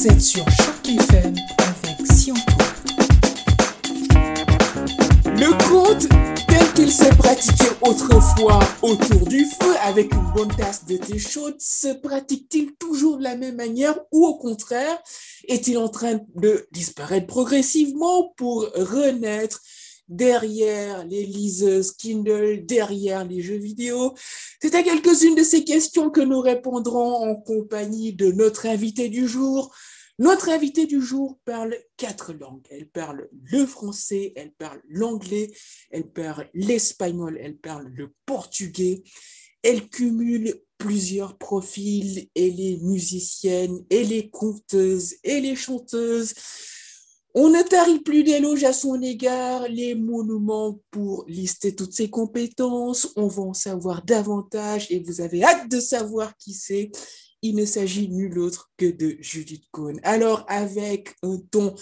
Vous êtes sur Choc FM avec. Le conte tel qu'il s'est pratiqué autrefois autour du feu avec une bonne tasse de thé chaude se pratique-t-il toujours de la même manière ou au contraire est-il en train de disparaître progressivement pour renaître derrière les liseuses Kindle, derrière les jeux vidéo C'est à quelques-unes de ces questions que nous répondrons en compagnie de notre invité du jour. Notre invité du jour parle quatre langues. Elle parle le français, elle parle l'anglais, elle parle l'espagnol, elle parle le portugais. Elle cumule plusieurs profils. Elle est musicienne, elle est conteuse, elle est chanteuse. On ne tarit plus d'éloges à son égard, les monuments pour lister toutes ses compétences. On va en savoir davantage et vous avez hâte de savoir qui c'est. Il ne s'agit nul autre que de Judith Cohn. Alors, avec un ton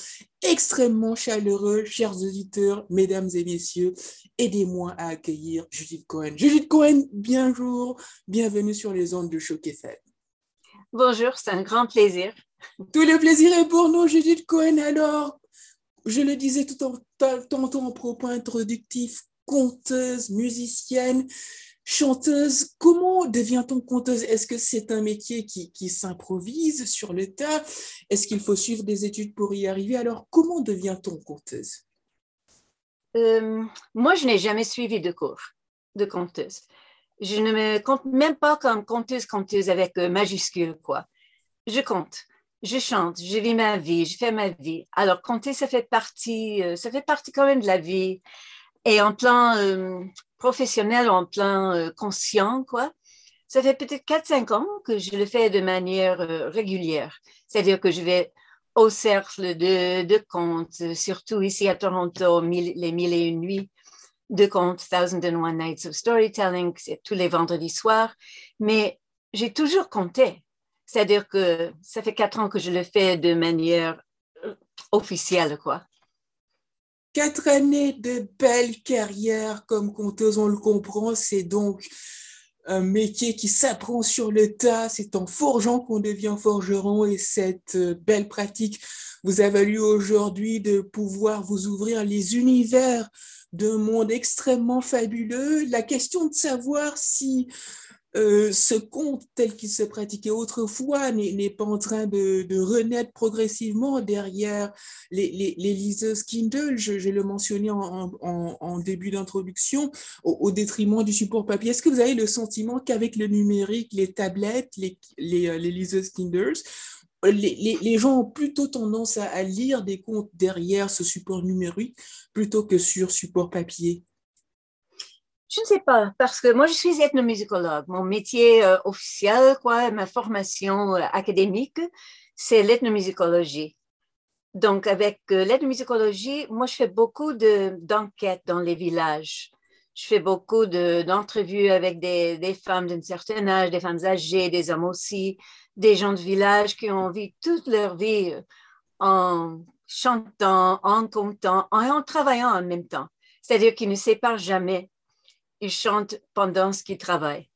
extrêmement chaleureux, chers auditeurs, mesdames et messieurs, aidez-moi à accueillir Judith Cohen. Judith Cohen, bonjour, bienvenue sur les ondes de Choc FM. Bonjour, c'est un grand plaisir. Tout le plaisir est pour nous, Judith Cohen. Alors, je le disais tout en, tantôt en propos introductif, conteuse, musicienne, chanteuse. Comment devient-on conteuse? Est-ce que c'est un métier qui, qui s'improvise sur le tas? Est-ce qu'il faut suivre des études pour y arriver? Alors, comment devient-on conteuse? Euh, Moi, je n'ai jamais suivi de cours de conteuse. Je ne me compte même pas comme conteuse, conteuse avec euh, majuscule, quoi. Je compte je chante, je vis ma vie, je fais ma vie. Alors, compter, ça fait partie, euh, ça fait partie quand même de la vie. Et en plan euh, professionnel, en plan euh, conscient, quoi, ça fait peut-être 4-5 ans que je le fais de manière régulière. C'est-à-dire que je vais au cercle de, de contes, surtout ici à Toronto, les mille et une nuits de contes, Thousand and One Nights of Storytelling, c'est tous les vendredis soirs. Mais j'ai toujours compté. C'est-à-dire que ça fait quatre ans que je le fais de manière euh, officielle, quoi. Quatre années de belle carrière comme conteuse, on le comprend, c'est donc un métier qui s'apprend sur le tas, c'est en forgeant qu'on devient forgeron et cette euh, belle pratique vous a valu aujourd'hui de pouvoir vous ouvrir les univers d'un monde extrêmement fabuleux. La question de savoir si euh, ce conte tel qu'il se pratiquait autrefois n'est pas en train de, renaître progressivement derrière les, les, les liseuses Kindle, je, le mentionnais en, début d'introduction, au, détriment du support papier. Est-ce que vous avez le sentiment qu'avec le numérique, les tablettes, les, les, euh, liseuses Kindle, les, gens ont plutôt tendance à lire des contes derrière ce support numérique plutôt que sur support papier? Je ne sais pas, parce que moi, je suis ethnomusicologue. Mon métier euh, officiel, quoi, ma formation euh, académique, c'est l'ethnomusicologie. Donc, avec euh, l'ethnomusicologie, moi, je fais beaucoup d'enquêtes dans les villages. Je fais beaucoup d'entrevues avec des, des femmes d'un certain âge, des femmes âgées, des hommes aussi, des gens de village qui ont vécu toute leur vie en chantant, en comptant, en, en travaillant en même temps. C'est-à-dire qu'ils ne séparent jamais ils chantent pendant ce qu'ils travaillent.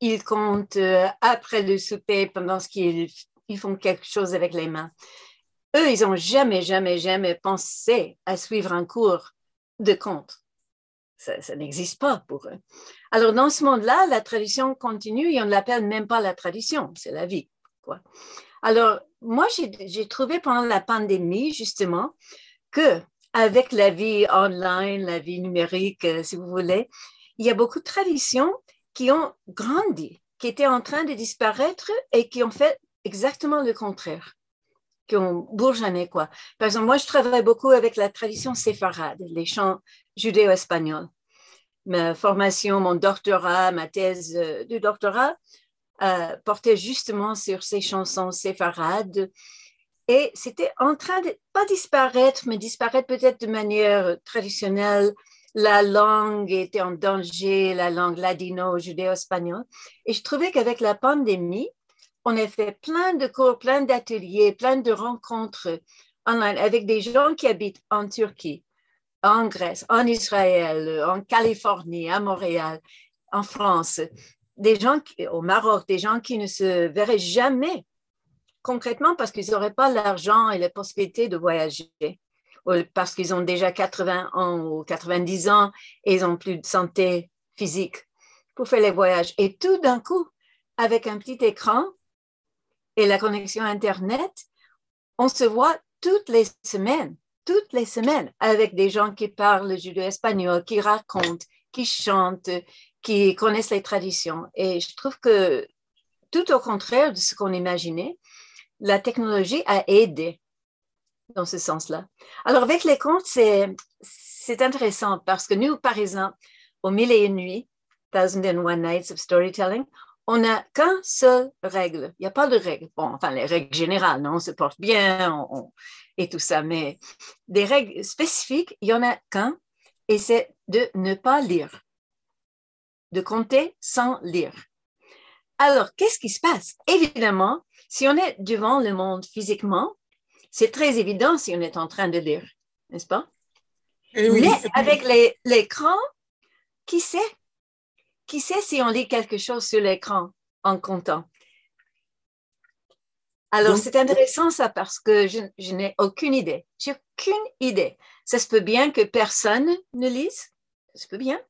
Ils comptent euh, après le souper pendant ce qu'ils ils font quelque chose avec les mains. Eux, ils n'ont jamais, jamais, jamais pensé à suivre un cours de compte. Ça, ça n'existe pas pour eux. Alors, dans ce monde-là, la tradition continue et on ne l'appelle même pas la tradition, c'est la vie. Quoi. Alors, moi, j'ai trouvé pendant la pandémie, justement, que avec la vie online, la vie numérique, euh, si vous voulez, il y a beaucoup de traditions qui ont grandi, qui étaient en train de disparaître et qui ont fait exactement le contraire, qui ont bourgeonné, quoi. Par exemple, moi, je travaille beaucoup avec la tradition séfarade, les chants judéo-espagnols. Ma formation, mon doctorat, ma thèse de doctorat euh, portait justement sur ces chansons séfarades. Et c'était en train de, pas disparaître, mais disparaître peut-être de manière traditionnelle, la langue était en danger, la langue ladino-judéo-espagnole. Et je trouvais qu'avec la pandémie, on a fait plein de cours, plein d'ateliers, plein de rencontres online avec des gens qui habitent en Turquie, en Grèce, en Israël, en Californie, à Montréal, en France, des gens au Maroc, des gens qui ne se verraient jamais concrètement parce qu'ils n'auraient pas l'argent et la possibilité de voyager, parce qu'ils ont déjà 80 ans ou 90 ans et ils n'ont plus de santé physique pour faire les voyages. Et tout d'un coup, avec un petit écran et la connexion Internet, on se voit toutes les semaines, toutes les semaines, avec des gens qui parlent le judéo-espagnol, qui racontent, qui chantent, qui connaissent les traditions. Et je trouve que tout au contraire de ce qu'on imaginait, la technologie a aidé dans ce sens-là. Alors, avec les contes, c'est, c'est intéressant parce que nous, par exemple, au Mille et une nuits, Thousand and One Nights of Storytelling, on n'a qu'un seul règle. Il n'y a pas de règle. Bon, enfin, les règles générales, non, on se porte bien et tout ça, mais des règles spécifiques, il n'y en a qu'un, et c'est de ne pas lire, de compter sans lire. Alors, qu'est-ce qui se passe? Évidemment, si on est devant le monde physiquement, c'est très évident si on est en train de lire, n'est-ce pas? Eh Mais avec l'écran, qui sait? Qui sait si on lit quelque chose sur l'écran en comptant? Alors, c'est intéressant ça parce que je, n'ai aucune idée. J'ai aucune idée. Ça se peut bien que personne ne lise? Ça se peut bien?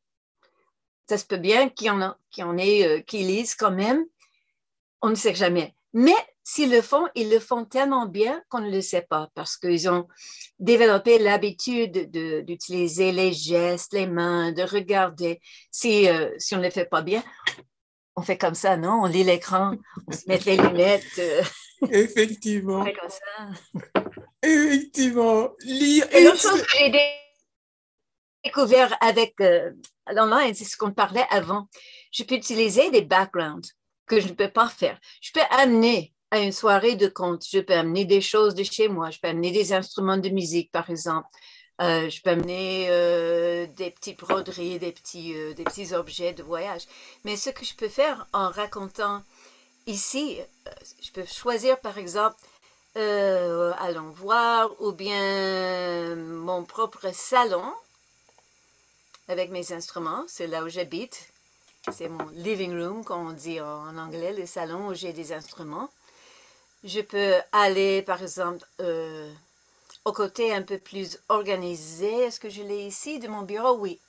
Ça se peut bien qu'il y en, a, en ait euh, qui lisent quand même? On ne sait jamais. Mais s'ils le font, ils le font tellement bien qu'on ne le sait pas parce qu'ils ont développé l'habitude d'utiliser les gestes, les mains, de regarder. Si, euh, si on ne le fait pas bien, on fait comme ça, non? On lit l'écran, on se met les lunettes. Euh. Effectivement. On fait comme ça. Effectivement. Lire. Et l'autre chose que j'ai découvert avec euh, l'online, c'est ce qu'on parlait avant. Je peux utiliser des backgrounds que je ne peux pas faire. Je peux amener à une soirée de conte, je peux amener des choses de chez moi, je peux amener des instruments de musique, par exemple. Euh, je peux amener euh, des petits broderies, des petits, euh, des petits objets de voyage. Mais ce que je peux faire en racontant ici, je peux choisir par exemple, allons voir, ou bien mon propre salon avec mes instruments, c'est là où j'habite. C'est mon living room, comme on dit en anglais, le salon où j'ai des instruments. Je peux aller, par exemple, au côté un peu plus organisé. Est-ce que je l'ai ici de mon bureau? Oui.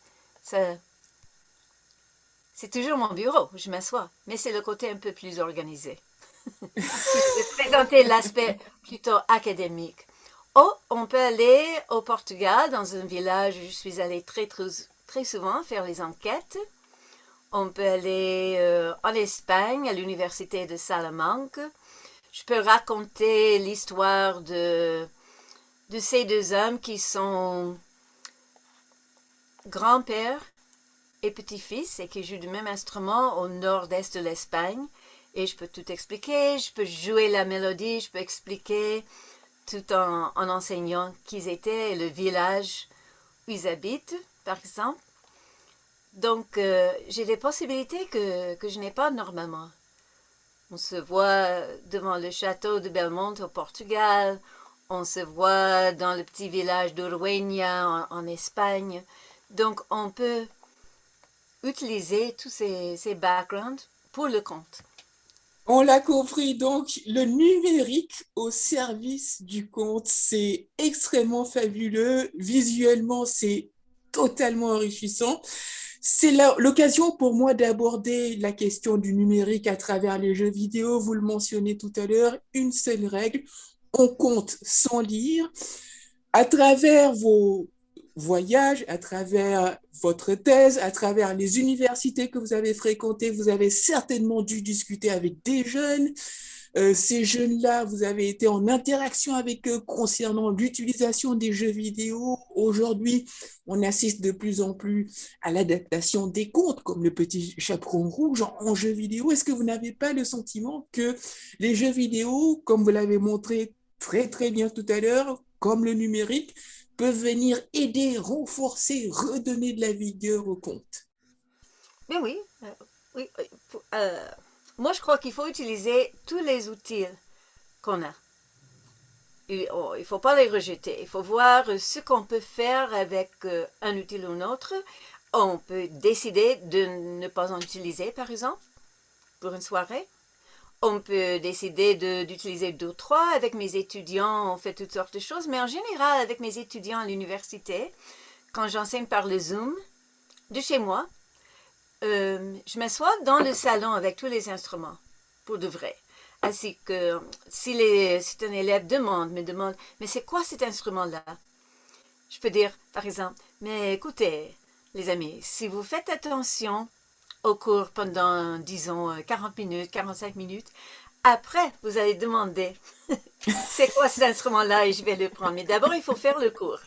C'est toujours mon bureau, je m'assois, mais c'est le côté un peu plus organisé. je vais présenter l'aspect plutôt académique. Oh, on peut aller au Portugal, dans un village où je suis allée très, très, souvent faire les enquêtes. On peut aller euh, en Espagne, à l'université de Salamanque. Je peux raconter l'histoire de de ces deux hommes qui sont grand-père et petit-fils et qui jouent du même instrument au nord-est de l'Espagne. Et je peux tout expliquer, je peux jouer la mélodie, je peux expliquer tout en, enseignant qui ils étaient et le village où ils habitent, par exemple. Donc, euh, j'ai des possibilités que, que je n'ai pas normalement. On se voit devant le château de Belmonte au Portugal, on se voit dans le petit village d'Urueña en, Espagne. Donc, on peut utiliser tous ces, ces backgrounds pour le compte. On l'a compris, donc le numérique au service du compte, c'est extrêmement fabuleux. Visuellement, c'est totalement enrichissant. C'est l'occasion pour moi d'aborder la question du numérique à travers les jeux vidéo. Vous le mentionnez tout à l'heure, une seule règle, on compte sans lire. À travers vos voyages, à travers votre thèse, à travers les universités que vous avez fréquentées, vous avez certainement dû discuter avec des jeunes. Euh, ces jeunes-là, vous avez été en interaction avec eux concernant l'utilisation des jeux vidéo. Aujourd'hui, on assiste de plus en plus à l'adaptation des contes, comme le petit chaperon rouge en, en jeu vidéo. Est-ce que vous n'avez pas le sentiment que les jeux vidéo, comme vous l'avez montré très très bien tout à l'heure, comme le numérique, peuvent venir aider, renforcer, redonner de la vigueur au compte. Mais oui, euh, oui euh, moi je crois qu'il faut utiliser tous les outils qu'on a. Oh, il ne faut pas les rejeter. Il faut voir ce qu'on peut faire avec un outil ou un autre. On peut décider de ne pas en utiliser, par exemple, pour une soirée. on peut décider d'utiliser deux, trois. Avec mes étudiants, on fait toutes sortes de choses. Mais en général, avec mes étudiants à l'université, quand j'enseigne par le Zoom, de chez moi, euh, je m'assois dans le salon avec tous les instruments, pour de vrai. Ainsi que si, les, si un élève demande, me demande, mais c'est quoi cet instrument-là? Je peux dire, par exemple, mais écoutez, les amis, si vous faites attention au cours pendant, disons, 40 minutes, 45 minutes. Après, vous allez demander c'est quoi cet instrument-là et je vais le prendre. Mais d'abord, il faut faire le cours.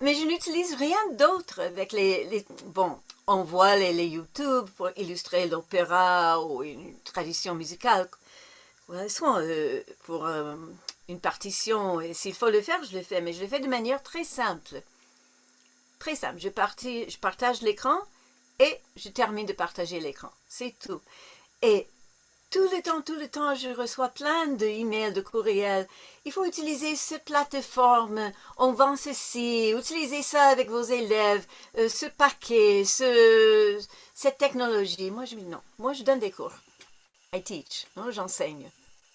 Mais je n'utilise rien d'autre avec les, Bon, on les, les YouTube pour illustrer l'opéra ou une tradition musicale. Euh, pour euh, une partition, et s'il faut le faire, je le fais, mais je le fais de manière très simple. Très simple. Je, je partage l'écran et je termine de partager l'écran. C'est tout. Et tout le temps, tout le temps, je reçois plein d'emails, de courriels. Il faut utiliser cette plateforme. On vend ceci. Utilisez ça avec vos élèves. Euh, ce paquet, ce, cette technologie. Moi, je dis non. Moi, je donne des cours. I teach. J'enseigne.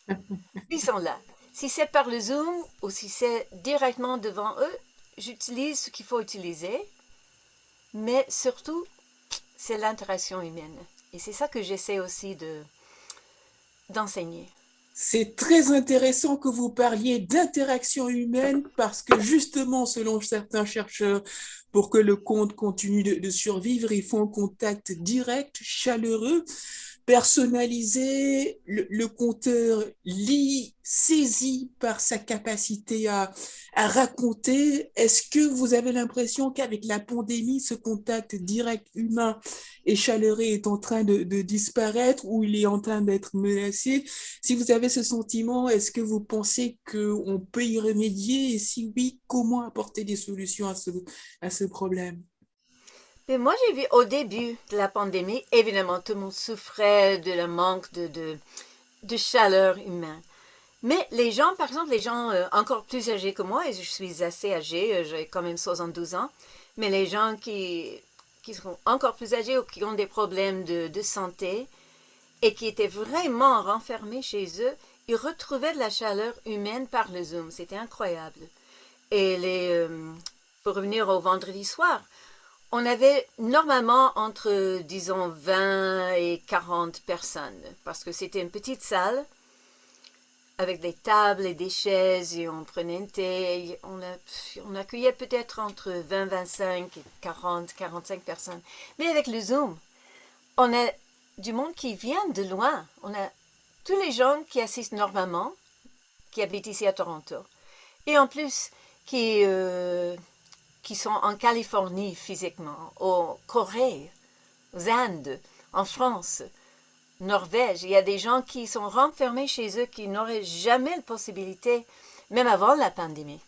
Ils sont là. Si c'est par le Zoom ou si c'est directement devant eux, j'utilise ce qu'il faut utiliser. Mais surtout, c'est l'interaction humaine. Et c'est ça que j'essaie aussi de, d'enseigner. C'est très intéressant que vous parliez d'interaction humaine parce que justement, selon certains chercheurs, pour que le compte continue de, de survivre, il faut un contact direct, chaleureux personnalisé, le, compteur lit, saisi par sa capacité à, à raconter. Est-ce que vous avez l'impression qu'avec la pandémie, ce contact direct humain et chaleureux est en train de, de disparaître ou il est en train d'être menacé? Si vous avez ce sentiment, est-ce que vous pensez qu'on peut y remédier? Et si oui, comment apporter des solutions à ce, à ce problème? Mais moi, j'ai vu au début de la pandémie, évidemment, tout le monde souffrait de la manque de, de, chaleur humaine. Mais les gens, par exemple, les gens euh, encore plus âgés que moi, et je suis assez âgée, euh, j'ai quand même 72 ans, mais les gens qui, qui sont encore plus âgés ou qui ont des problèmes de, de santé et qui étaient vraiment renfermés chez eux, ils retrouvaient de la chaleur humaine par le Zoom. C'était incroyable. Et les, euh, pour revenir au vendredi soir, on avait normalement entre, disons, 20 et 40 personnes, parce que c'était une petite salle avec des tables et des chaises, et on prenait un thé. On, accueillait peut-être entre 20, 25 et 40, 45 personnes. Mais avec le Zoom, on a du monde qui vient de loin. On a tous les gens qui assistent normalement, qui habitent ici à Toronto. Et en plus, qui... Euh, qui sont en Californie physiquement, au Corée, aux Indes, en France, Norvège. Il y a des gens qui sont renfermés chez eux qui n'auraient jamais la possibilité, même avant la pandémie,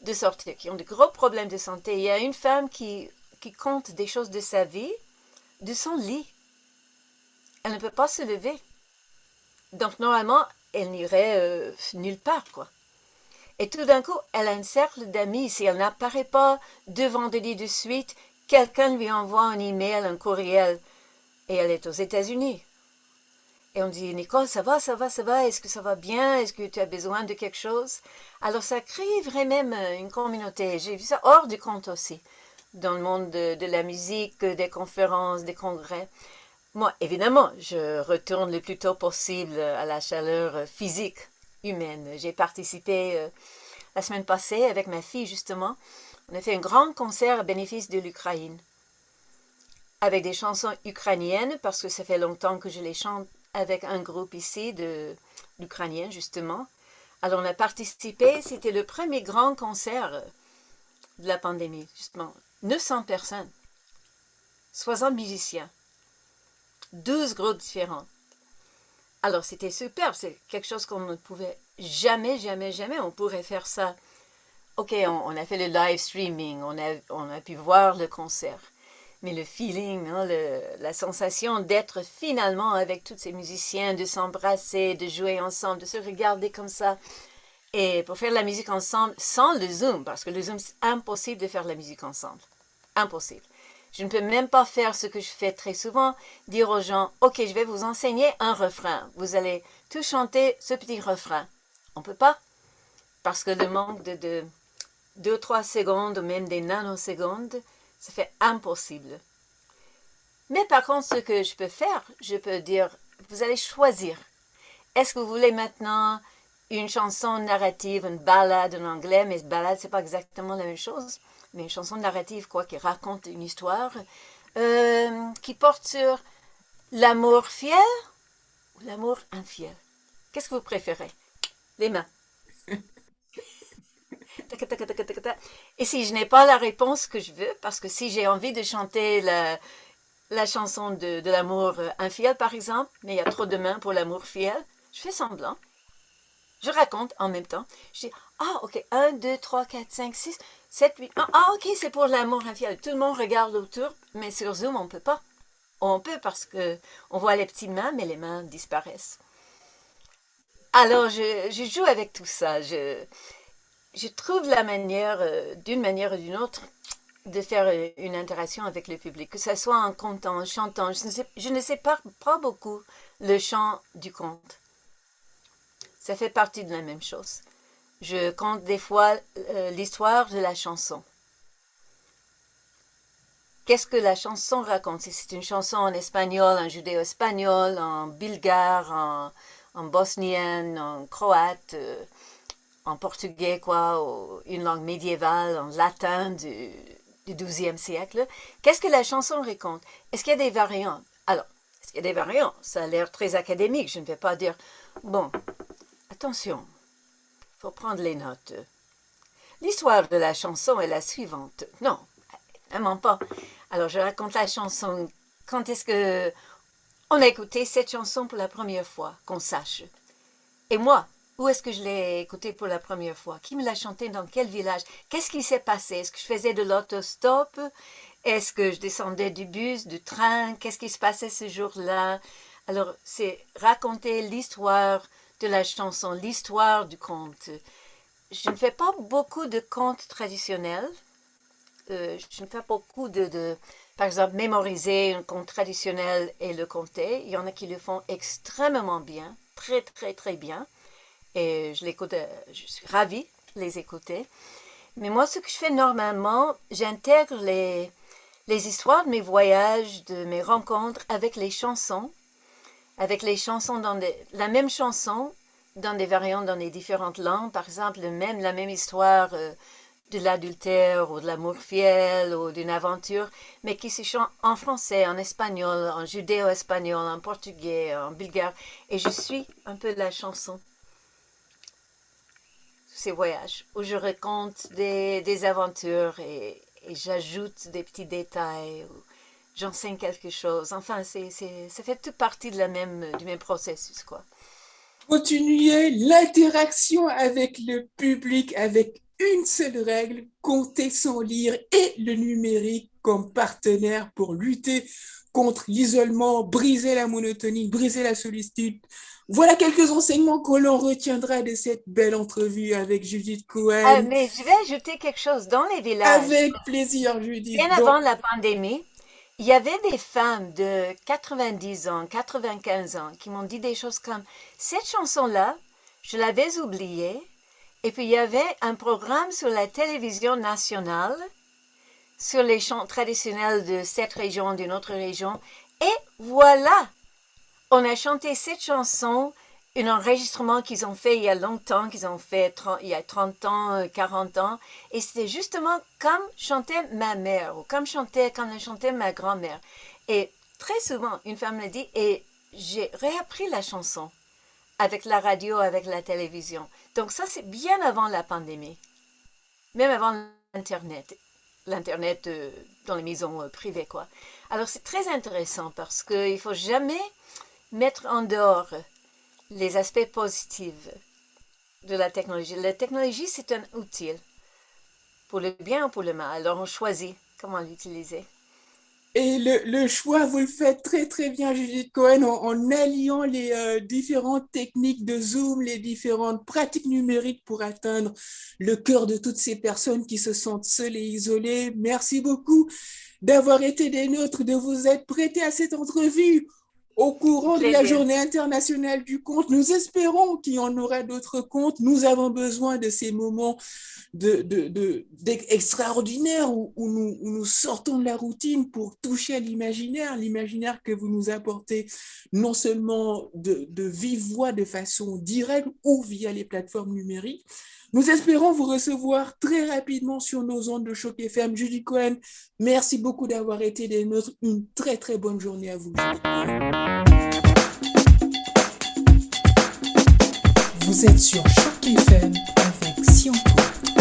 de sortir, qui ont de gros problèmes de santé. Il y a une femme qui, qui compte des choses de sa vie, de son lit. Elle ne peut pas se lever. Donc, normalement, elle n'irait euh, nulle part, quoi. Et tout d'un coup, elle a un cercle d'amis. Si elle n'apparaît pas deux vendredis de suite, quelqu'un lui envoie un email, un courriel. Et elle est aux États-Unis. Et on dit, Nicole, ça va, ça va, ça va, est-ce que ça va bien, est-ce que tu as besoin de quelque chose? Alors ça crée vraiment une communauté. J'ai vu ça hors du compte aussi, dans le monde de, de, la musique, des conférences, des congrès. Moi, évidemment, je retourne le plus tôt possible à la chaleur physique humaine. J'ai participé euh, la semaine passée avec ma fille, justement. On a fait un grand concert à bénéfice de l'Ukraine. Avec des chansons ukrainiennes, parce que ça fait longtemps que je les chante avec un groupe ici de l'Ukrainien, justement. Alors on a participé, c'était le premier grand concert de la pandémie, justement. 900 personnes, 60 musiciens, 12 groupes différents. Alors c'était superbe, c'est quelque chose qu'on ne pouvait jamais, jamais, jamais, on pourrait faire ça. Ok, on, a fait le live streaming, on a, on a pu voir le concert, mais le feeling, hein, la sensation d'être finalement avec tous ces musiciens, de s'embrasser, de jouer ensemble, de se regarder comme ça, et pour faire la musique ensemble sans le Zoom, parce que le Zoom, c'est impossible de faire la musique ensemble. Impossible. Je ne peux même pas faire ce que je fais très souvent, dire aux gens, OK, je vais vous enseigner un refrain. Vous allez tout chanter ce petit refrain. On ne peut pas, parce que le manque de, deux 2-3 secondes ou même des nanosecondes, ça fait impossible. Mais par contre, ce que je peux faire, je peux dire, vous allez choisir. Est-ce que vous voulez maintenant une chanson narrative, une ballade en anglais, mais ballade, c'est pas exactement la même chose, mais une chanson narrative, quoi, qui raconte une histoire, euh, qui porte sur l'amour fier ou l'amour infiel. Qu'est-ce que vous préférez? Les mains. Et si je n'ai pas la réponse que je veux, parce que si j'ai envie de chanter la, chanson de, de l'amour infiel, par exemple, mais il y a trop de mains pour l'amour fiel, je fais semblant. Je raconte en même temps. Je dis, ah, ok, 1, 2, 3, 4, 5, 6, 7, 8. Ah, ok, c'est pour l'amour infiel. Tout le monde regarde autour, mais sur Zoom, on ne peut pas. On peut parce que on voit les petites mains, mais les mains disparaissent. Alors, je, joue avec tout ça. Je, trouve la manière, euh, d'une manière ou d'une autre, de faire euh, une interaction avec le public, que ce soit en comptant, en chantant. Je ne sais, je ne sais pas, pas beaucoup le chant du conte. Ça fait partie de la même chose. Je compte des fois euh, l'histoire de la chanson. Qu'est-ce que la chanson raconte? Si c'est une chanson en espagnol, en judéo-espagnol, en bulgare, en, en bosnien, en croate, euh, en portugais, quoi, une langue médiévale, en latin du, du 12e siècle, qu'est-ce que la chanson raconte? Est-ce qu'il y a des variantes? Alors, est-ce qu'il y a des variantes? Ça a l'air très académique. Je ne vais pas dire, bon, Attention, faut prendre les notes. L'histoire de la chanson est la suivante. Non, vraiment pas. Alors je raconte la chanson. Quand est-ce que on a écouté cette chanson pour la première fois, qu'on sache? Et moi, où est-ce que je l'ai écoutée pour la première fois? Qui me l'a chantée? Dans quel village? Qu'est-ce qui s'est passé? Est-ce que je faisais de l'autostop? Est-ce que je descendais du bus, du train? Qu'est-ce qui se passait ce jour-là? Alors, c'est raconter l'histoire de la chanson, l'histoire du conte. Je ne fais pas beaucoup de contes traditionnels. Euh, je ne fais pas beaucoup de, par exemple, mémoriser un conte traditionnel et le compter. Il y en a qui le font extrêmement bien, très, très, très bien. Et je l'écoute, euh, je suis ravie de les écouter. Mais moi, ce que je fais normalement, j'intègre les, les histoires de mes voyages, de mes rencontres avec les chansons avec les chansons dans la même chanson dans des variantes dans les différentes langues. Par exemple, même, la même histoire euh, de l'adultère ou de l'amour fiel ou d'une aventure, mais qui se chante en français, en espagnol, en judéo-espagnol, en portugais, en bulgare. Et je suis un peu la chanson. Ces voyages où je raconte des, des aventures et j'ajoute des petits détails j'enseigne quelque chose. Enfin, c'est, ça fait toute partie de la même, du même processus, quoi. Continuer l'interaction avec le public avec une seule règle, compter sans lire et le numérique comme partenaire pour lutter contre l'isolement, briser la monotonie, briser la solitude. Voilà quelques enseignements que l'on retiendra de cette belle entrevue avec Judith Cohen. Ah, mais je vais ajouter quelque chose dans les villages. Avec plaisir, Judith. Bien avant la pandémie, il y avait des femmes de 90 ans, 95 ans qui m'ont dit des choses comme cette chanson-là, je l'avais oubliée. Et puis il y avait un programme sur la télévision nationale sur les chants traditionnels de cette région, d'une autre région. Et voilà, on a chanté cette chanson un enregistrement qu'ils ont fait il y a longtemps, qu'ils ont fait il y a 30 ans, 40 euh, ans. Et c'était justement comme chantait ma mère ou comme chantait, elle chantait ma grand-mère. Et très souvent, une femme me dit, et j'ai réappris la chanson avec la radio, avec la télévision. Donc ça, c'est bien avant la pandémie, même avant l'Internet. L'Internet euh, dans les maisons euh, privées, quoi. Alors c'est très intéressant parce qu'il ne faut jamais mettre en dehors les aspects positifs de la technologie. La technologie, c'est un outil pour le bien ou pour le mal. Alors, on choisit comment l'utiliser. Et le, choix, vous le faites très très bien, Judith Cohen, en, alliant les euh, différentes techniques de Zoom, les différentes pratiques numériques pour atteindre le cœur de toutes ces personnes qui se sentent seules et isolées. Merci beaucoup. d'avoir été des nôtres, de vous être prêtés à cette entrevue au courant de la journée internationale du conte. Nous espérons qu'il y en aura d'autres contes. Nous avons besoin de ces moments de, de, de, extraordinaires où, nous, où, nous, sortons de la routine pour toucher à l'imaginaire, l'imaginaire que vous nous apportez non seulement de, de vive voix de façon directe ou via les plateformes numériques, nous espérons vous recevoir très rapidement sur nos ondes de choc FM. Julie Cohen, merci beaucoup d'avoir été des nôtres. Une très très bonne journée à vous. Vous êtes sur Choc FM avec Sionto.